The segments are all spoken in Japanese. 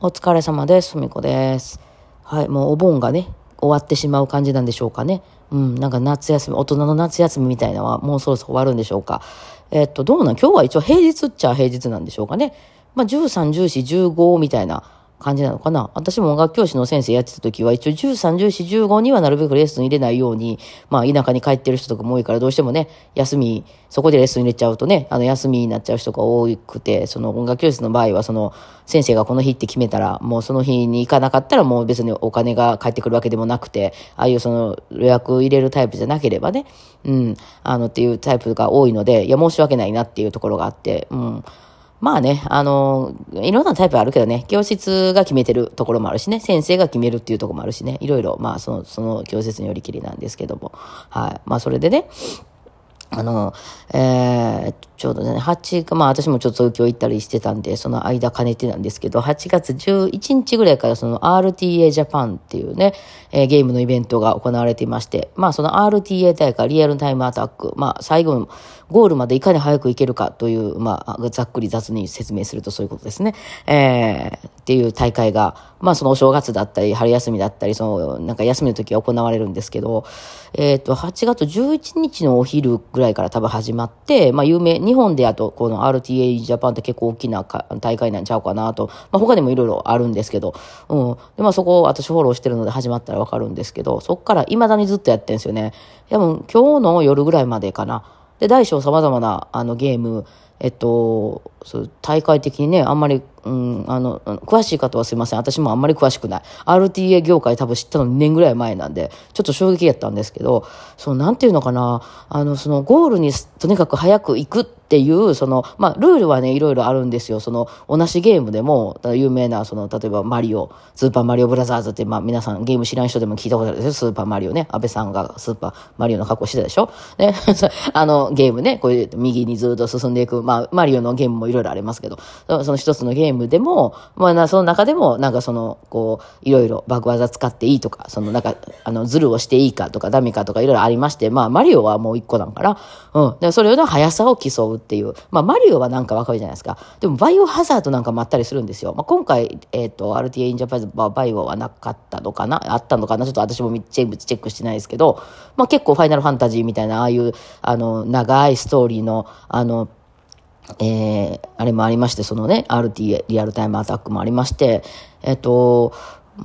お疲れ様です。ふみこです。はい、もうお盆がね、終わってしまう感じなんでしょうかね。うん、なんか夏休み、大人の夏休みみたいなのはもうそろそろ終わるんでしょうか。えっと、どうなん？今日は一応平日っちゃ平日なんでしょうかね。まあ、13、14、15みたいな感じなのかな。私も音楽教師の先生やってた時は一応13、14、15にはなるべくレッスン入れないように、まあ田舎に帰ってる人とかも多いからどうしてもね、休み、そこでレッスン入れちゃうとね、あの休みになっちゃう人が多くて、その音楽教室の場合はその先生がこの日って決めたら、もうその日に行かなかったらもう別にお金が返ってくるわけでもなくて、ああいうその予約入れるタイプじゃなければね、うん、あのっていうタイプが多いので、いや申し訳ないなっていうところがあって、うん。まあね、あの、いろんなタイプあるけどね、教室が決めてるところもあるしね、先生が決めるっていうところもあるしね、いろいろ、まあその、その教室によりきりなんですけども、はい。まあそれでね、あの、えー、ちょうどね、8か、まあ私もちょっと東京行ったりしてたんで、その間兼ねてなんですけど、8月11日ぐらいからその RTA Japan っていうね、えーゲームのイベントが行われていまして、まあその RTA 大会、リアルタイムアタック、まあ最後のゴールまでいかに早く行けるかという、まあざっくり雑に説明するとそういうことですね。えー、っていう大会が、まあそのお正月だったり、春休みだったり、そのなんか休みの時は行われるんですけど、えっ、と、8月11日のお昼ぐらいから多分始まって、まあ有名、日本でやとこの RTA ジャパンって結構大きなか大会なんちゃうかなと、まあ他にもいろいろあるんですけど、うん。で、まあそこを私フォローしてるので始まったらわかるんですけど、そっから未だにずっとやってるんですよね。多分今日の夜ぐらいまでかな。で、大小様々なあのゲーム、えっと、そう大会的にね、あんまり、うん、あの、詳しい方はすいません。私もあんまり詳しくない。RTA 業界多分知ったの2年ぐらい前なんで、ちょっと衝撃やったんですけど、そう、なんていうのかな、あの、そのゴールにとにかく早く行くっていう、その、まあ、ルールはね、いろいろあるんですよ。その、同じゲームでも、有名な、その、例えばマリオ、スーパーマリオブラザーズって、まあ、皆さんゲーム知らん人でも聞いたことあるでしょ？スーパーマリオね。安倍さんがスーパーマリオの格好してたでしょ？ね。あの、ゲームね、こういう右にずっと進んでいく、まあ、マリオのゲームもいろいろありますけど、その一つのゲームでも、まあ、その中でも、なんかその、こう、いろいろ爆技使っていいとか、その、なんか、あの、ズルをしていいかとか、ダメかとか、いろいろありまして、まあ、マリオはもう一個なんかな。うん。で、それの速さを競うっていう。まあ、マリオはなんかわかるじゃないですか。でも、バイオハザードなんかもあったりするんですよ。まあ、今回、えっ、と、RTA インジャパンはバイオはなかったのかな？あったのかな？ちょっと私もチェックしてないですけど、まあ、結構ファイナルファンタジーみたいな、ああいう、あの、長いストーリーの、あの、えー、あれもありまして、そのね、RT、リアルタイムアタックもありまして、えっと、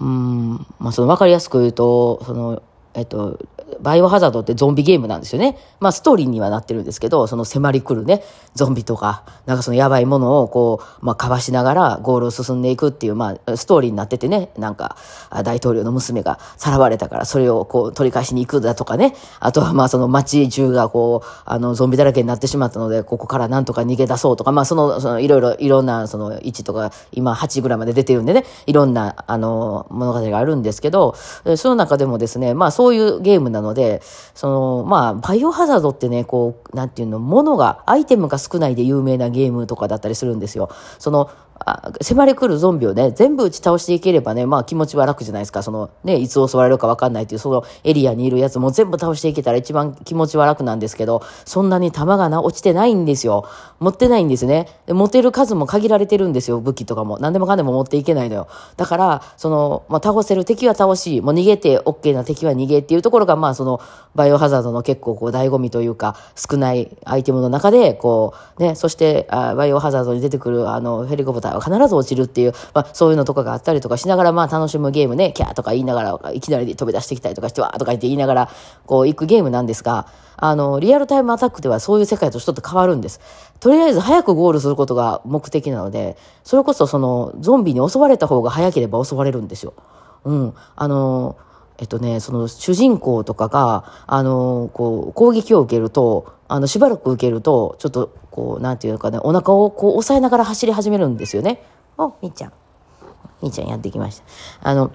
うん、まあ、その分かりやすく言うと、その、えっと、バイオハザードってゾンビゲームなんですよね。まあ、ストーリーにはなってるんですけど、その迫り来るね、ゾンビとか、なんかそのやばいものをこう、まあ、かわしながらゴールを進んでいくっていう、まあ、ストーリーになっててね、なんか、大統領の娘がさらわれたから、それをこう、取り返しに行くだとかね。あとは、まあ、その街中がこう、あの、ゾンビだらけになってしまったので、ここからなんとか逃げ出そうとか、まあ、その、その、いろいろ、いろんな、その、1とか、今8ぐらいまで出てるんでね、いろんな、あの、物語があるんですけど、その中でもですね、まあ、いうゲームなので、その、まあ、バイオハザードってね、こう、なんていうの、物が、アイテムが少ないで有名なゲームとかだったりするんですよ。その、迫り来るゾンビをね、全部打ち倒していければね、まあ気持ちは楽じゃないですか。そのね、いつ襲われるか分かんないっていう、そのエリアにいるやつも全部倒していけたら一番気持ちは楽なんですけど、そんなに弾がな、落ちてないんですよ。持ってないんですね。持てる数も限られてるんですよ、武器とかも。何でもかんでも持っていけないのよ。だから、その、まあ倒せる敵は倒し、もう逃げて OK な敵は逃げっていうところが、まあその、バイオハザードの結構こう醍醐味というか、少ないアイテムの中で、こう、ね、そして、あバイオハザードに出てくるあの、ヘリコプターは必ず落ちるっていう、まあそういうのとかがあったりとかしながら、まあ楽しむゲームね、キャーとか言いながら、いきなり飛び出してきたりとかして、わーとか言って言いながら、こう行くゲームなんですが、あの、リアルタイムアタックではそういう世界とちょっと変わるんです。とりあえず早くゴールすることが目的なので、それこそその、ゾンビに襲われた方が早ければ襲われるんですよ。うん。あの、えっとね、その主人公とかが、あの、こう、攻撃を受けると、あの、しばらく受けると、ちょっと、こう、なんていうかね、お腹をこう、押さえながら走り始めるんですよね。お、みーちゃん。みーちゃんやってきました。あの、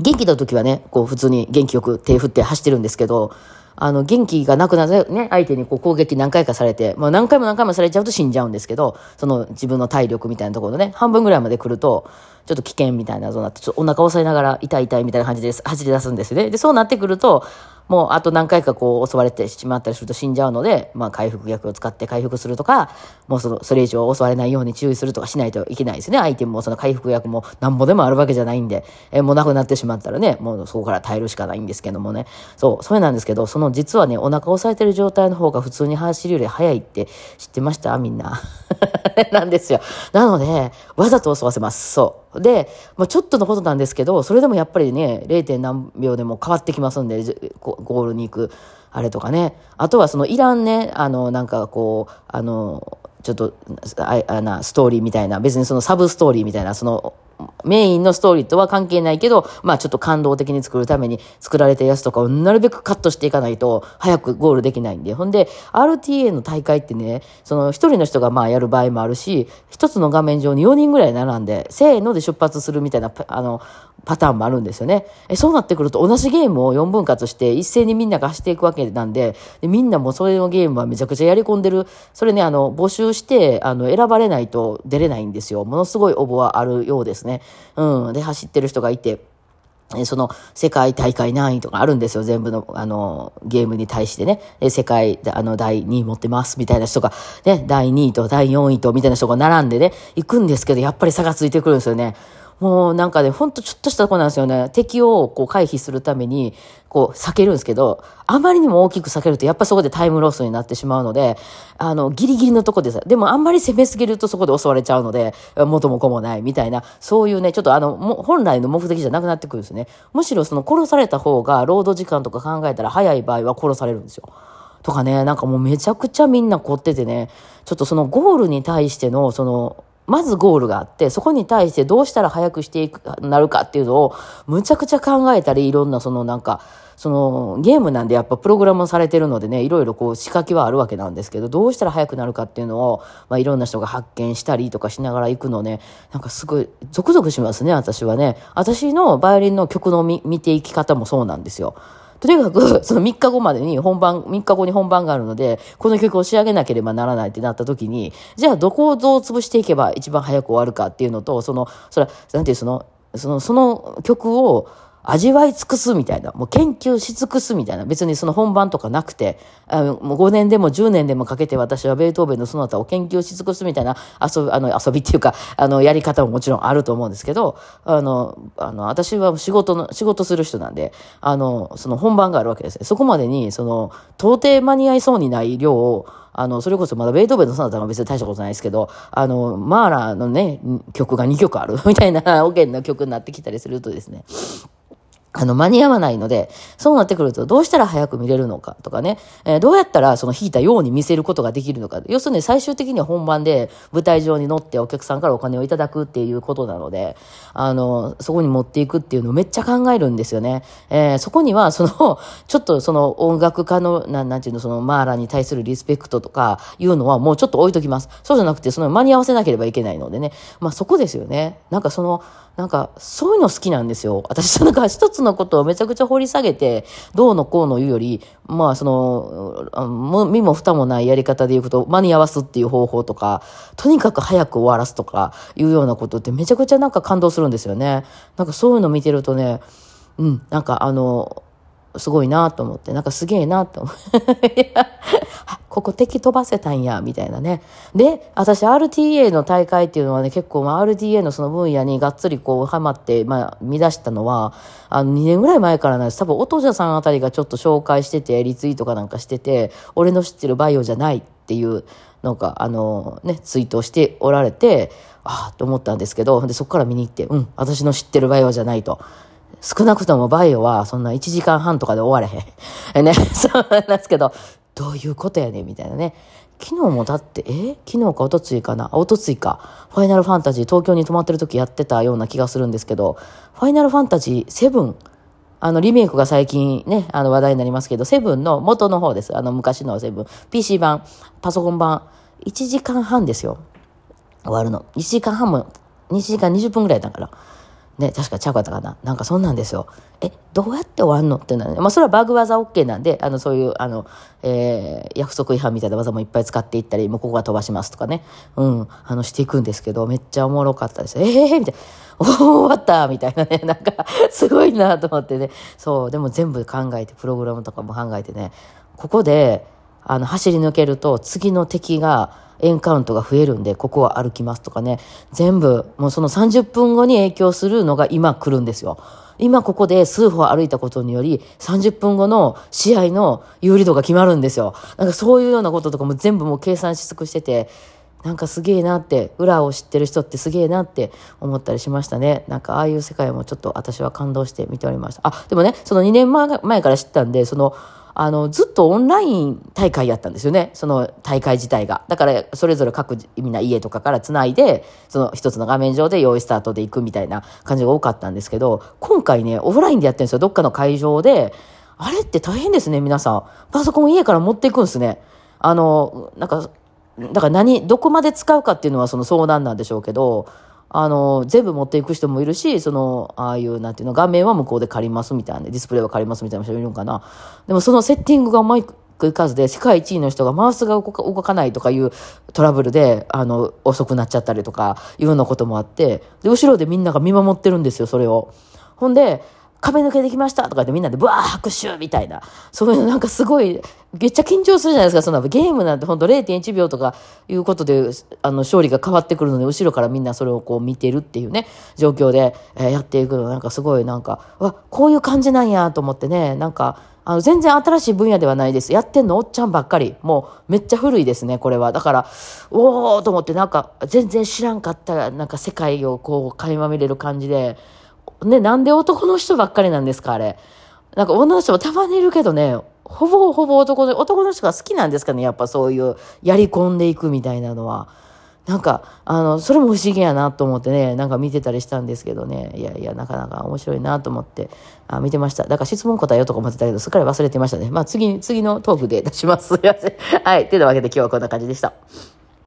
元気な時はね、こう、普通に元気よく手振って走ってるんですけど、あの、元気がなくなるね、相手にこう攻撃何回かされて、まあ何回も何回もされちゃうと死んじゃうんですけど、その自分の体力みたいなところのね、半分ぐらいまで来ると、ちょっと危険みたいなそうなって、ちょっとお腹押さえながら痛い痛いみたいな感じで走り出すんですよね。で、そうなってくると、もうあと何回かこう襲われてしまったりすると死んじゃうので、まあ回復薬を使って回復するとか、もうその、それ以上襲われないように注意するとかしないといけないですね。アイテムもその回復薬もなんぼでもあるわけじゃないんで、えもうなくなってしまったらね、もうそこから耐えるしかないんですけどもね。そう、それなんですけど、その実はね、お腹押さえてる状態の方が普通に走るより速いって知ってました？みんな。なんですよ。なので、わざと襲わせます。そう。で、まあ、ちょっとのことなんですけど、それでもやっぱりね、0. 何秒でも変わってきますんで、ゴールに行く、あれとかね。あとはそのいらんね、あの、なんかこう、あの、ちょっと、ああな、ストーリーみたいな、別にそのサブストーリーみたいな、その、メインのストーリーとは関係ないけど、まあちょっと感動的に作るために作られたやつとかをなるべくカットしていかないと早くゴールできないんで。ほんで、RTA の大会ってね、その一人の人がまあやる場合もあるし、一つの画面上に4人ぐらい並んで、せーので出発するみたいな、あの、パターンもあるんですよね。えそうなってくると同じゲームを4分割して一斉にみんなが走っていくわけなんで、でみんなもそれのゲームはめちゃくちゃやり込んでる。それね、あの、募集して、あの、選ばれないと出れないんですよ。ものすごい応募はあるようですねね。うん。で、走ってる人がいて。その世界大会何位とかあるんですよ。全部の、あの、ゲームに対してね。世界、あの、第2位持ってます、みたいな人が、ね、第2位と第4位と、みたいな人が並んでね、行くんですけど、やっぱり差がついてくるんですよね。もうなんかね、ほんとちょっとしたとこなんですよね。敵をこう回避するために、こう避けるんですけど、あまりにも大きく避けると、やっぱそこでタイムロスになってしまうので、あの、ギリギリのとこです。でもあんまり攻めすぎるとそこで襲われちゃうので、元も子もないみたいな、そういうね、ちょっとあの、本来の目的じゃなくなってくるんですね。むしろその殺された方が、労働時間とか考えたら早い場合は殺されるんですよ。とかね、なんかもうめちゃくちゃみんな凝っててね、ちょっとそのゴールに対しての、その、まずゴールがあって、そこに対してどうしたら早くしていく、なるかっていうのを、むちゃくちゃ考えたり、いろんなそのなんか、そのゲームなんでやっぱプログラムされてるのでね、いろいろこう仕掛けはあるわけなんですけど、どうしたら早くなるかっていうのを、まあいろんな人が発見したりとかしながら行くのね、なんかすごい、ゾクゾクしますね、私はね。私のバイオリンの曲の見見ていき方もそうなんですよ。とにかく、その3日後までに本番、3日後に本番があるので、この曲を仕上げなければならないってなった時に、じゃあどこをどう潰していけば一番早く終わるかっていうのと、その、それは、なんていう、その、その、その曲を、味わい尽くすみたいな、もう研究し尽くすみたいな、別にその本番とかなくて、もう5年でも10年でもかけて私はベートーベンのその他を研究し尽くすみたいな遊び、あの遊びっていうか、あのやり方ももちろんあると思うんですけど、あの、あの、私は仕事の、仕事する人なんで、あの、その本番があるわけですね。そこまでに、その、到底間に合いそうにない量を、あの、それこそまだベートーベンのソナタは別に大したことないですけど、あの、マーラーのね、曲が2曲あるみたいな、オケンの曲になってきたりするとですね、あの、間に合わないので、そうなってくると、どうしたら早く見れるのかとかね、えー、どうやったらその弾いたように見せることができるのか。要するに最終的には本番で舞台上に乗ってお客さんからお金をいただくっていうことなので、あの、そこに持っていくっていうのをめっちゃ考えるんですよね。えー、そこには、その、ちょっとその音楽家の、ななんていうの、そのマーラに対するリスペクトとかいうのはもうちょっと置いときます。そうじゃなくて、その間に合わせなければいけないのでね。まあそこですよね。なんかその、なんか、そういうの好きなんですよ。私、なんか一つのことをめちゃくちゃ掘り下げて、どうのこうの言うより、まあ、その、身も蓋もないやり方で言うと、間に合わすっていう方法とか、とにかく早く終わらすとか、いうようなことってめちゃくちゃなんか感動するんですよね。なんかそういうの見てるとね、うん、なんかあの、すごいなと思って、なんかすげえなと思って。ここ敵飛ばせたんや、みたいなね。で、私 RTA の大会っていうのはね、結構、まあ、RTA のその分野にがっつりこう、ハマって、まあ、見出したのは、あの、2年ぐらい前からなんです。多分、音者さんあたりがちょっと紹介してて、リツイートかなんかしてて、俺の知ってるバイオじゃないっていう、なんか、あの、ね、ツイートをしておられて、ああ、と思ったんですけど、で、そこから見に行って、うん、私の知ってるバイオじゃないと。少なくともバイオはそんな1時間半とかで終われへん。ね、そうなんですけど、どういうことやねみたいなね。昨日もだって、え？昨日かおとついかな？おとついか。ファイナルファンタジー東京に泊まってる時やってたような気がするんですけど、ファイナルファンタジー7、あの、リメイクが最近ね、あの話題になりますけど、7の元の方です。あの、昔の7。PC 版、パソコン版、1時間半ですよ。終わるの。1時間半も、2時間20分ぐらいだから。ね、確かちゃうかったかな。なんかそんなんですよ。え、どうやって終わんのっていうのはね、まあそれはバグ技 OK なんで、あの、そういう、あの、えー、約束違反みたいな技もいっぱい使っていったり、もうここが飛ばしますとかね、うん、あの、していくんですけど、めっちゃおもろかったです。ええー、みたいな。お終わったみたいなね、なんか、すごいなと思ってね。そう、でも全部考えて、プログラムとかも考えてね、ここで、あの、走り抜けると、次の敵が、エンカウントが増えるんで、ここは歩きますとかね、全部、もうその30分後に影響するのが今来るんですよ。今ここで数歩歩いたことにより、30分後の試合の有利度が決まるんですよ。なんかそういうようなこととかも全部もう計算し尽くしてて、なんかすげえなって、裏を知ってる人ってすげえなって思ったりしましたね。なんかああいう世界もちょっと私は感動して見ておりました。あ、でもね、その2年前から知ったんで、その、あの、ずっとオンライン大会やったんですよね。その大会自体が。だから、それぞれ各みんな家とかから繋いで、その一つの画面上で用意スタートで行くみたいな感じが多かったんですけど、今回ね、オフラインでやってるんですよ。どっかの会場で。あれって大変ですね、皆さん。パソコン家から持っていくんですね。あの、なんか、だから何、どこまで使うかっていうのはその相談なんでしょうけど、あの、全部持っていく人もいるし、その、ああいう、なんていうの、画面は向こうで借りますみたいな、ディスプレイは借りますみたいな人もいるんかな。でもそのセッティングがうまくいかずで、世界一位の人がマウスが動かないとかいうトラブルで、あの、遅くなっちゃったりとか、いうようなこともあって、で、後ろでみんなが見守ってるんですよ、それを。ほんで、壁抜けできましたとか言ってみんなでブワー拍手みたいな。そういうのなんかすごい、めっちゃ緊張するじゃないですか。そんなゲームなんてほんと0.1秒とかいうことで、あの、勝利が変わってくるので、後ろからみんなそれをこう見てるっていうね、状況で、え、やっていくのなんかすごいなんか、わ、こういう感じなんやと思ってね、なんか、あの、全然新しい分野ではないです。やってんのおっちゃんばっかり。もう、めっちゃ古いですね、これは。だから、おーと思って、なんか、全然知らんかった、なんか世界をこう、垣間見れる感じで、ね、なんで男の人ばっかりなんですか、あれ。なんか女の人もたまにいるけどね、ほぼほぼ男の、男の人が好きなんですかね、やっぱそういう、やり込んでいくみたいなのは。なんか、あの、それも不思議やなと思ってね、なんか見てたりしたんですけどね、いやいや、なかなか面白いなと思って、あ見てました。だから質問答えようとか思ってたけど、すっかり忘れてましたね。まあ次、次のトークで出します。すいません。はい。というわけで今日はこんな感じでした。